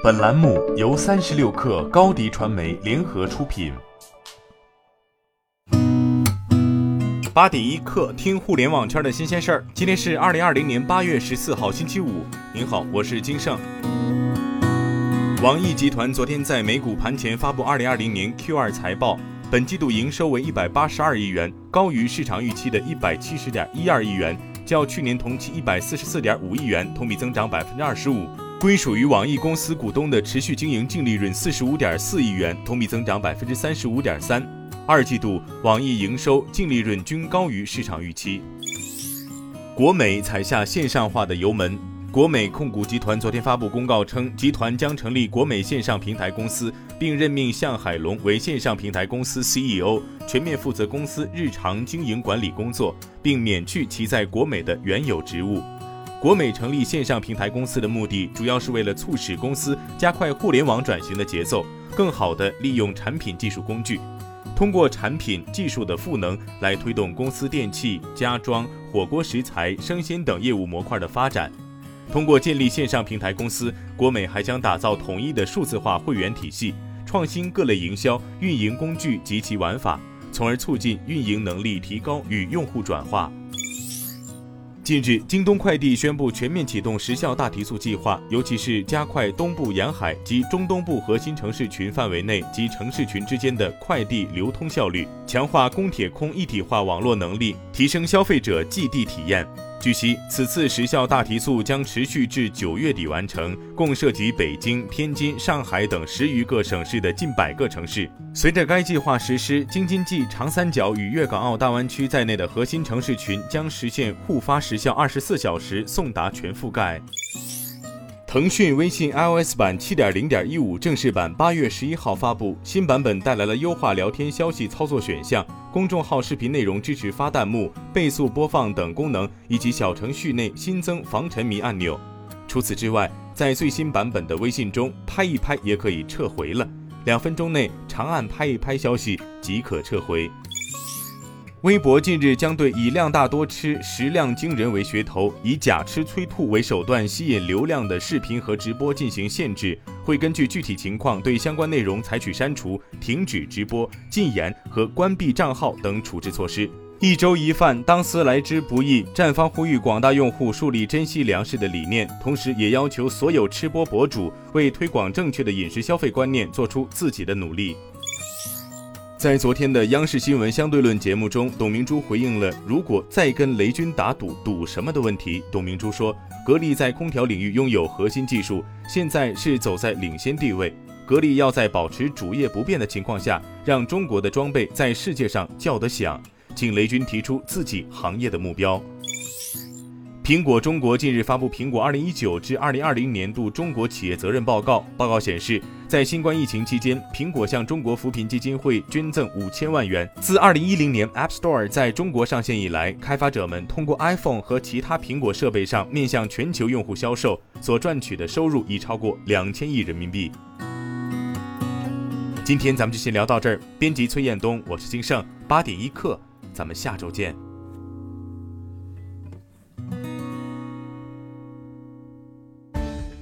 本栏目由三十六氪高低传媒联合出品。八点一刻，听互联网圈的新鲜事儿。今天是二零二零年八月十四号，星期五。您好，我是金盛。网易集团昨天在美股盘前发布二零二零年 Q 二财报，本季度营收为一百八十二亿元，高于市场预期的一百七十点一二亿元，较去年同期一百四十四点五亿元同比增长百分之二十五。归属于网易公司股东的持续经营净利润四十五点四亿元，同比增长百分之三十五点三。二季度网易营收、净利润均高于市场预期。国美踩下线上化的油门。国美控股集团昨天发布公告称，集团将成立国美线上平台公司，并任命向海龙为线上平台公司 CEO，全面负责公司日常经营管理工作，并免去其在国美的原有职务。国美成立线上平台公司的目的，主要是为了促使公司加快互联网转型的节奏，更好地利用产品技术工具，通过产品技术的赋能来推动公司电器、家装、火锅食材、生鲜等业务模块的发展。通过建立线上平台公司，国美还将打造统一的数字化会员体系，创新各类营销运营工具及其玩法，从而促进运营能力提高与用户转化。近日，京东快递宣布全面启动时效大提速计划，尤其是加快东部沿海及中东部核心城市群范围内及城市群之间的快递流通效率，强化公铁空一体化网络能力，提升消费者寄递体验。据悉，此次时效大提速将持续至九月底完成，共涉及北京、天津、上海等十余个省市的近百个城市。随着该计划实施，京津冀、长三角与粤港澳大湾区在内的核心城市群将实现互发时效二十四小时送达全覆盖。腾讯微信 iOS 版七点零点一五正式版八月十一号发布，新版本带来了优化聊天消息操作选项、公众号视频内容支持发弹幕、倍速播放等功能，以及小程序内新增防沉迷按钮。除此之外，在最新版本的微信中，拍一拍也可以撤回了，两分钟内长按拍一拍消息即可撤回。微博近日将对以量大多吃、食量惊人为噱头，以假吃催吐为手段吸引流量的视频和直播进行限制，会根据具体情况对相关内容采取删除、停止直播、禁言和关闭账号等处置措施。一粥一饭，当思来之不易。站方呼吁广大用户树立珍惜粮食的理念，同时也要求所有吃播博主为推广正确的饮食消费观念做出自己的努力。在昨天的央视新闻相对论节目中，董明珠回应了“如果再跟雷军打赌，赌什么”的问题。董明珠说：“格力在空调领域拥有核心技术，现在是走在领先地位。格力要在保持主业不变的情况下，让中国的装备在世界上叫得响。请雷军提出自己行业的目标。”苹果中国近日发布《苹果2019至2020年度中国企业责任报告》，报告显示，在新冠疫情期间，苹果向中国扶贫基金会捐赠五千万元。自2010年 App Store 在中国上线以来，开发者们通过 iPhone 和其他苹果设备上面向全球用户销售，所赚取的收入已超过两千亿人民币。今天咱们就先聊到这儿。编辑崔彦东，我是金盛，八点一刻，咱们下周见。